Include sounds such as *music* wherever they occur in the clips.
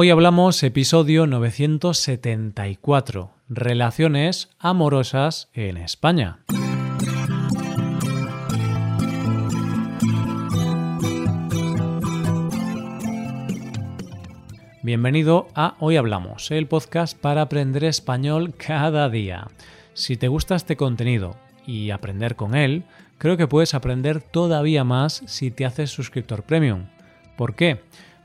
Hoy hablamos episodio 974, Relaciones amorosas en España. Bienvenido a Hoy Hablamos, el podcast para aprender español cada día. Si te gusta este contenido y aprender con él, creo que puedes aprender todavía más si te haces suscriptor premium. ¿Por qué?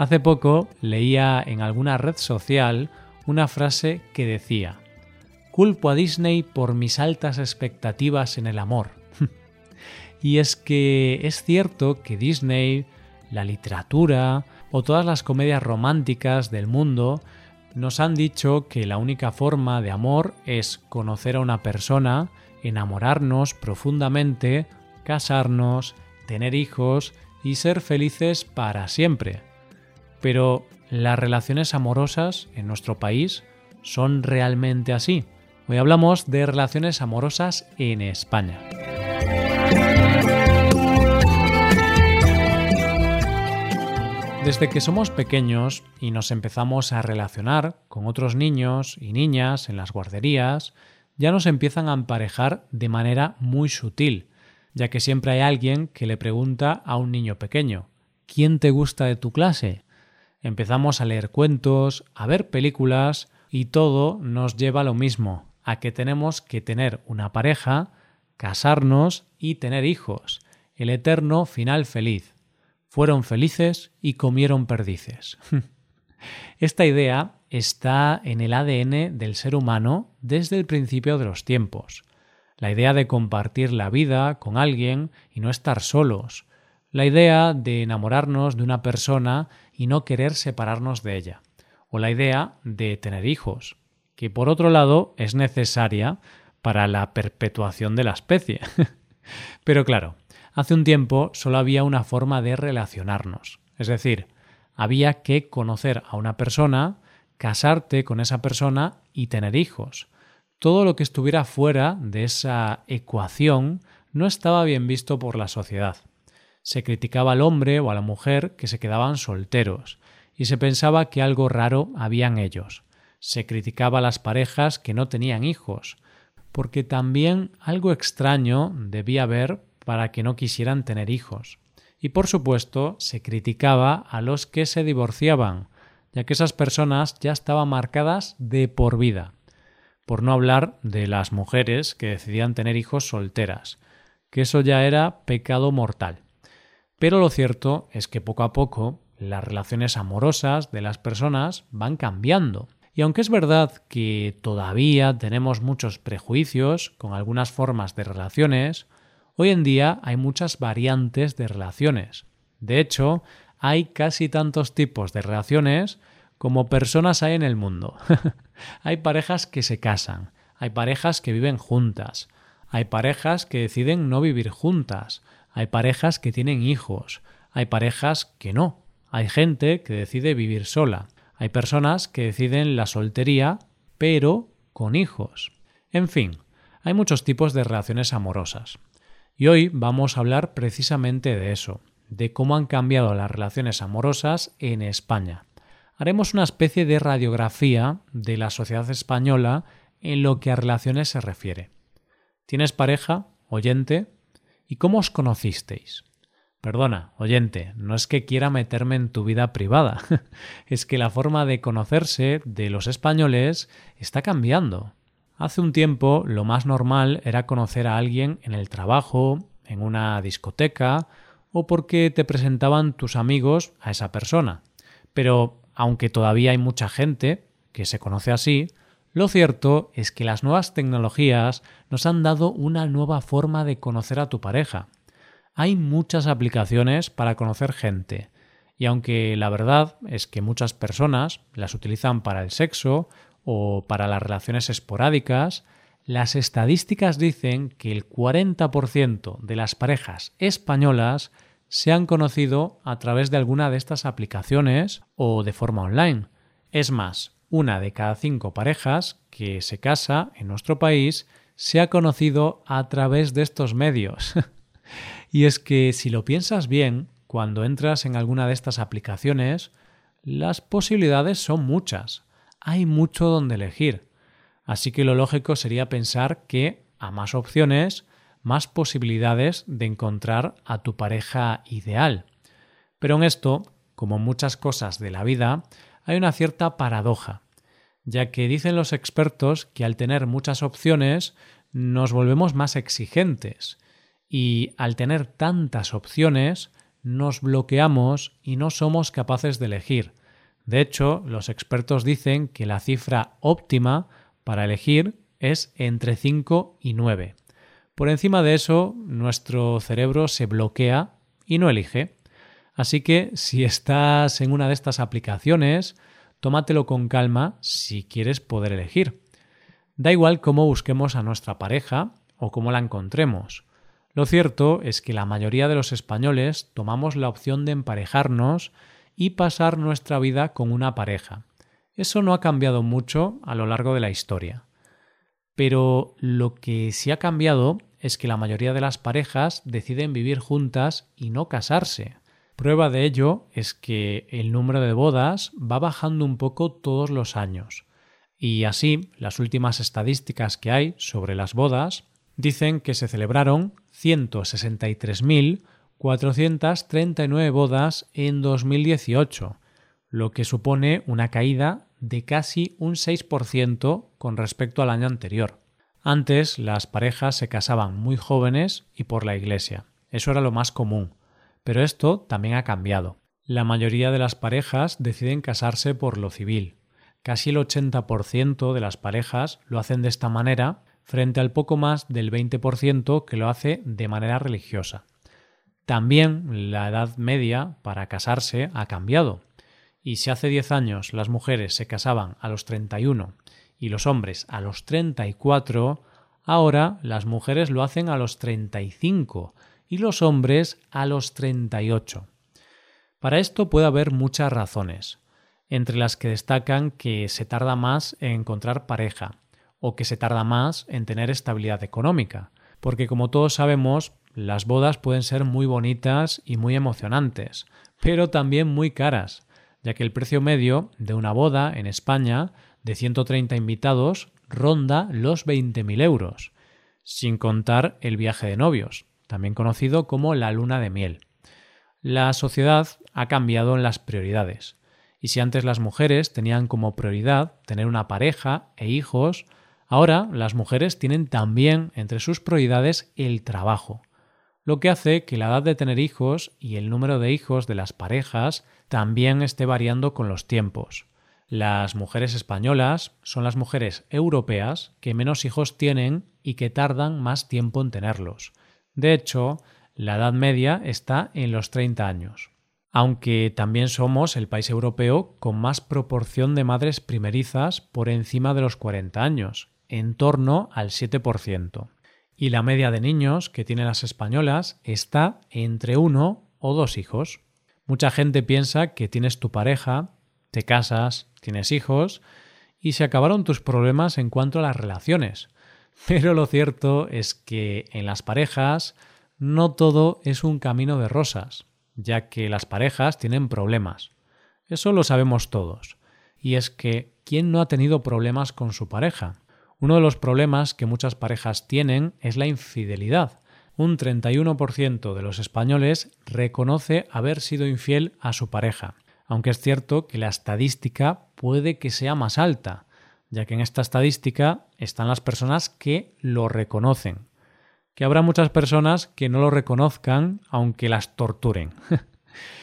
Hace poco leía en alguna red social una frase que decía, culpo a Disney por mis altas expectativas en el amor. *laughs* y es que es cierto que Disney, la literatura o todas las comedias románticas del mundo nos han dicho que la única forma de amor es conocer a una persona, enamorarnos profundamente, casarnos, tener hijos y ser felices para siempre. Pero las relaciones amorosas en nuestro país son realmente así. Hoy hablamos de relaciones amorosas en España. Desde que somos pequeños y nos empezamos a relacionar con otros niños y niñas en las guarderías, ya nos empiezan a emparejar de manera muy sutil, ya que siempre hay alguien que le pregunta a un niño pequeño, ¿quién te gusta de tu clase? Empezamos a leer cuentos, a ver películas y todo nos lleva a lo mismo, a que tenemos que tener una pareja, casarnos y tener hijos, el eterno final feliz. Fueron felices y comieron perdices. *laughs* Esta idea está en el ADN del ser humano desde el principio de los tiempos. La idea de compartir la vida con alguien y no estar solos. La idea de enamorarnos de una persona y no querer separarnos de ella. O la idea de tener hijos, que por otro lado es necesaria para la perpetuación de la especie. *laughs* Pero claro, hace un tiempo solo había una forma de relacionarnos, es decir, había que conocer a una persona, casarte con esa persona y tener hijos. Todo lo que estuviera fuera de esa ecuación no estaba bien visto por la sociedad se criticaba al hombre o a la mujer que se quedaban solteros, y se pensaba que algo raro había en ellos. Se criticaba a las parejas que no tenían hijos, porque también algo extraño debía haber para que no quisieran tener hijos. Y por supuesto se criticaba a los que se divorciaban, ya que esas personas ya estaban marcadas de por vida. Por no hablar de las mujeres que decidían tener hijos solteras, que eso ya era pecado mortal. Pero lo cierto es que poco a poco las relaciones amorosas de las personas van cambiando. Y aunque es verdad que todavía tenemos muchos prejuicios con algunas formas de relaciones, hoy en día hay muchas variantes de relaciones. De hecho, hay casi tantos tipos de relaciones como personas hay en el mundo. *laughs* hay parejas que se casan, hay parejas que viven juntas, hay parejas que deciden no vivir juntas, hay parejas que tienen hijos, hay parejas que no, hay gente que decide vivir sola, hay personas que deciden la soltería, pero con hijos. En fin, hay muchos tipos de relaciones amorosas. Y hoy vamos a hablar precisamente de eso, de cómo han cambiado las relaciones amorosas en España. Haremos una especie de radiografía de la sociedad española en lo que a relaciones se refiere. ¿Tienes pareja, oyente? ¿Y cómo os conocisteis? Perdona, oyente, no es que quiera meterme en tu vida privada, *laughs* es que la forma de conocerse de los españoles está cambiando. Hace un tiempo lo más normal era conocer a alguien en el trabajo, en una discoteca o porque te presentaban tus amigos a esa persona. Pero aunque todavía hay mucha gente que se conoce así, lo cierto es que las nuevas tecnologías nos han dado una nueva forma de conocer a tu pareja. Hay muchas aplicaciones para conocer gente Y aunque la verdad es que muchas personas las utilizan para el sexo o para las relaciones esporádicas, las estadísticas dicen que el 40% de las parejas españolas se han conocido a través de alguna de estas aplicaciones o de forma online. Es más, una de cada cinco parejas que se casa en nuestro país se ha conocido a través de estos medios. *laughs* y es que si lo piensas bien, cuando entras en alguna de estas aplicaciones, las posibilidades son muchas. Hay mucho donde elegir. Así que lo lógico sería pensar que a más opciones, más posibilidades de encontrar a tu pareja ideal. Pero en esto, como en muchas cosas de la vida, hay una cierta paradoja, ya que dicen los expertos que al tener muchas opciones nos volvemos más exigentes y al tener tantas opciones nos bloqueamos y no somos capaces de elegir. De hecho, los expertos dicen que la cifra óptima para elegir es entre 5 y 9. Por encima de eso, nuestro cerebro se bloquea y no elige. Así que si estás en una de estas aplicaciones, tómatelo con calma si quieres poder elegir. Da igual cómo busquemos a nuestra pareja o cómo la encontremos. Lo cierto es que la mayoría de los españoles tomamos la opción de emparejarnos y pasar nuestra vida con una pareja. Eso no ha cambiado mucho a lo largo de la historia. Pero lo que sí ha cambiado es que la mayoría de las parejas deciden vivir juntas y no casarse. Prueba de ello es que el número de bodas va bajando un poco todos los años. Y así, las últimas estadísticas que hay sobre las bodas dicen que se celebraron 163.439 bodas en 2018, lo que supone una caída de casi un 6% con respecto al año anterior. Antes las parejas se casaban muy jóvenes y por la iglesia. Eso era lo más común. Pero esto también ha cambiado. La mayoría de las parejas deciden casarse por lo civil. Casi el 80% de las parejas lo hacen de esta manera frente al poco más del 20% que lo hace de manera religiosa. También la edad media para casarse ha cambiado. Y si hace 10 años las mujeres se casaban a los 31 y los hombres a los 34, ahora las mujeres lo hacen a los 35 y los hombres a los 38. Para esto puede haber muchas razones, entre las que destacan que se tarda más en encontrar pareja o que se tarda más en tener estabilidad económica, porque como todos sabemos, las bodas pueden ser muy bonitas y muy emocionantes, pero también muy caras, ya que el precio medio de una boda en España de 130 invitados ronda los 20.000 euros, sin contar el viaje de novios, también conocido como la luna de miel. La sociedad ha cambiado en las prioridades, y si antes las mujeres tenían como prioridad tener una pareja e hijos, ahora las mujeres tienen también entre sus prioridades el trabajo, lo que hace que la edad de tener hijos y el número de hijos de las parejas también esté variando con los tiempos. Las mujeres españolas son las mujeres europeas que menos hijos tienen y que tardan más tiempo en tenerlos. De hecho, la edad media está en los 30 años. Aunque también somos el país europeo con más proporción de madres primerizas por encima de los 40 años, en torno al 7%. Y la media de niños que tienen las españolas está entre uno o dos hijos. Mucha gente piensa que tienes tu pareja, te casas, tienes hijos y se acabaron tus problemas en cuanto a las relaciones. Pero lo cierto es que en las parejas no todo es un camino de rosas, ya que las parejas tienen problemas. Eso lo sabemos todos. Y es que, ¿quién no ha tenido problemas con su pareja? Uno de los problemas que muchas parejas tienen es la infidelidad. Un 31% de los españoles reconoce haber sido infiel a su pareja aunque es cierto que la estadística puede que sea más alta, ya que en esta estadística están las personas que lo reconocen. Que habrá muchas personas que no lo reconozcan aunque las torturen. *laughs*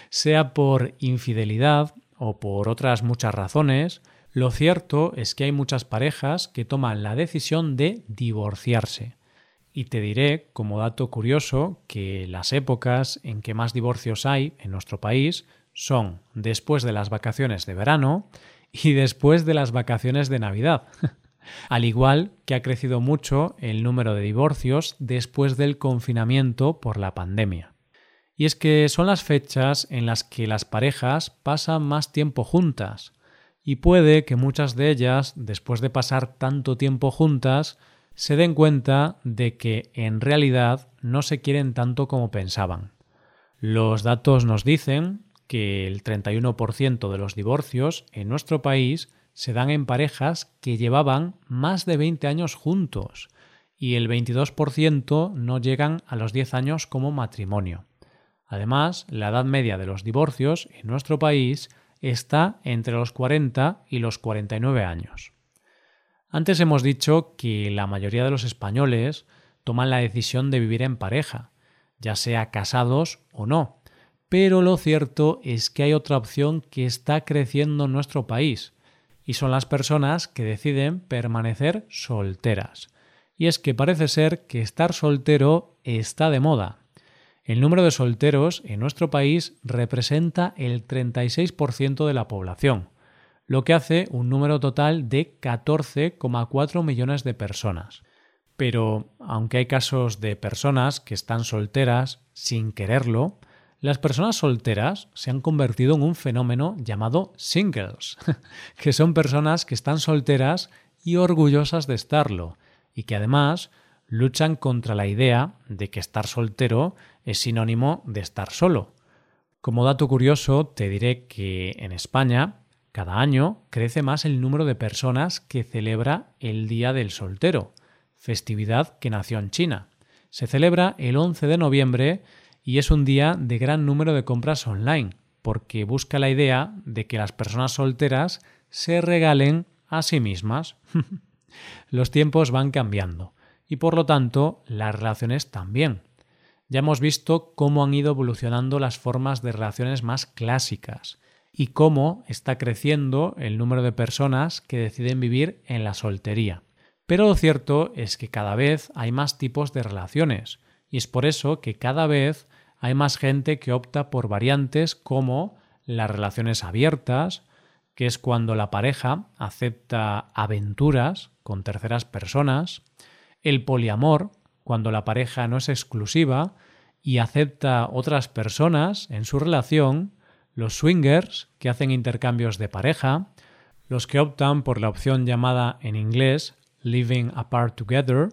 sea por infidelidad o por otras muchas razones, lo cierto es que hay muchas parejas que toman la decisión de divorciarse. Y te diré, como dato curioso, que las épocas en que más divorcios hay en nuestro país son después de las vacaciones de verano y después de las vacaciones de Navidad. *laughs* Al igual que ha crecido mucho el número de divorcios después del confinamiento por la pandemia. Y es que son las fechas en las que las parejas pasan más tiempo juntas, y puede que muchas de ellas, después de pasar tanto tiempo juntas, se den cuenta de que en realidad no se quieren tanto como pensaban. Los datos nos dicen que el 31% de los divorcios en nuestro país se dan en parejas que llevaban más de 20 años juntos y el 22% no llegan a los 10 años como matrimonio. Además, la edad media de los divorcios en nuestro país está entre los 40 y los 49 años. Antes hemos dicho que la mayoría de los españoles toman la decisión de vivir en pareja, ya sea casados o no, pero lo cierto es que hay otra opción que está creciendo en nuestro país, y son las personas que deciden permanecer solteras. Y es que parece ser que estar soltero está de moda. El número de solteros en nuestro país representa el 36% de la población, lo que hace un número total de 14,4 millones de personas. Pero, aunque hay casos de personas que están solteras sin quererlo, las personas solteras se han convertido en un fenómeno llamado singles, *laughs* que son personas que están solteras y orgullosas de estarlo, y que además luchan contra la idea de que estar soltero es sinónimo de estar solo. Como dato curioso, te diré que en España cada año crece más el número de personas que celebra el Día del Soltero, festividad que nació en China. Se celebra el 11 de noviembre y es un día de gran número de compras online, porque busca la idea de que las personas solteras se regalen a sí mismas. *laughs* Los tiempos van cambiando y por lo tanto las relaciones también. Ya hemos visto cómo han ido evolucionando las formas de relaciones más clásicas y cómo está creciendo el número de personas que deciden vivir en la soltería. Pero lo cierto es que cada vez hay más tipos de relaciones y es por eso que cada vez hay más gente que opta por variantes como las relaciones abiertas, que es cuando la pareja acepta aventuras con terceras personas, el poliamor, cuando la pareja no es exclusiva y acepta otras personas en su relación, los swingers, que hacen intercambios de pareja, los que optan por la opción llamada en inglés living apart together,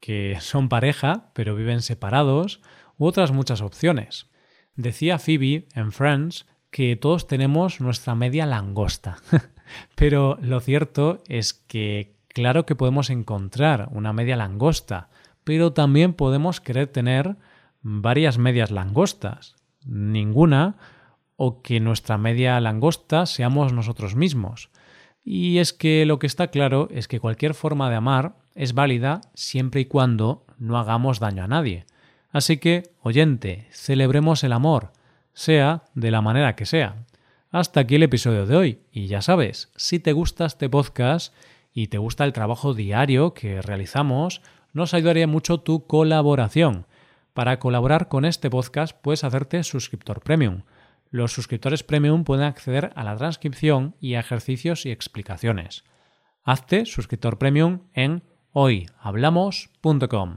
que son pareja pero viven separados, otras muchas opciones. Decía Phoebe en Friends que todos tenemos nuestra media langosta, *laughs* pero lo cierto es que Claro que podemos encontrar una media langosta, pero también podemos querer tener varias medias langostas. Ninguna o que nuestra media langosta seamos nosotros mismos. Y es que lo que está claro es que cualquier forma de amar es válida siempre y cuando no hagamos daño a nadie. Así que, oyente, celebremos el amor, sea de la manera que sea. Hasta aquí el episodio de hoy, y ya sabes, si te gusta este podcast y te gusta el trabajo diario que realizamos, nos ayudaría mucho tu colaboración. Para colaborar con este podcast puedes hacerte suscriptor premium. Los suscriptores premium pueden acceder a la transcripción y a ejercicios y explicaciones. Hazte suscriptor premium en hoyhablamos.com.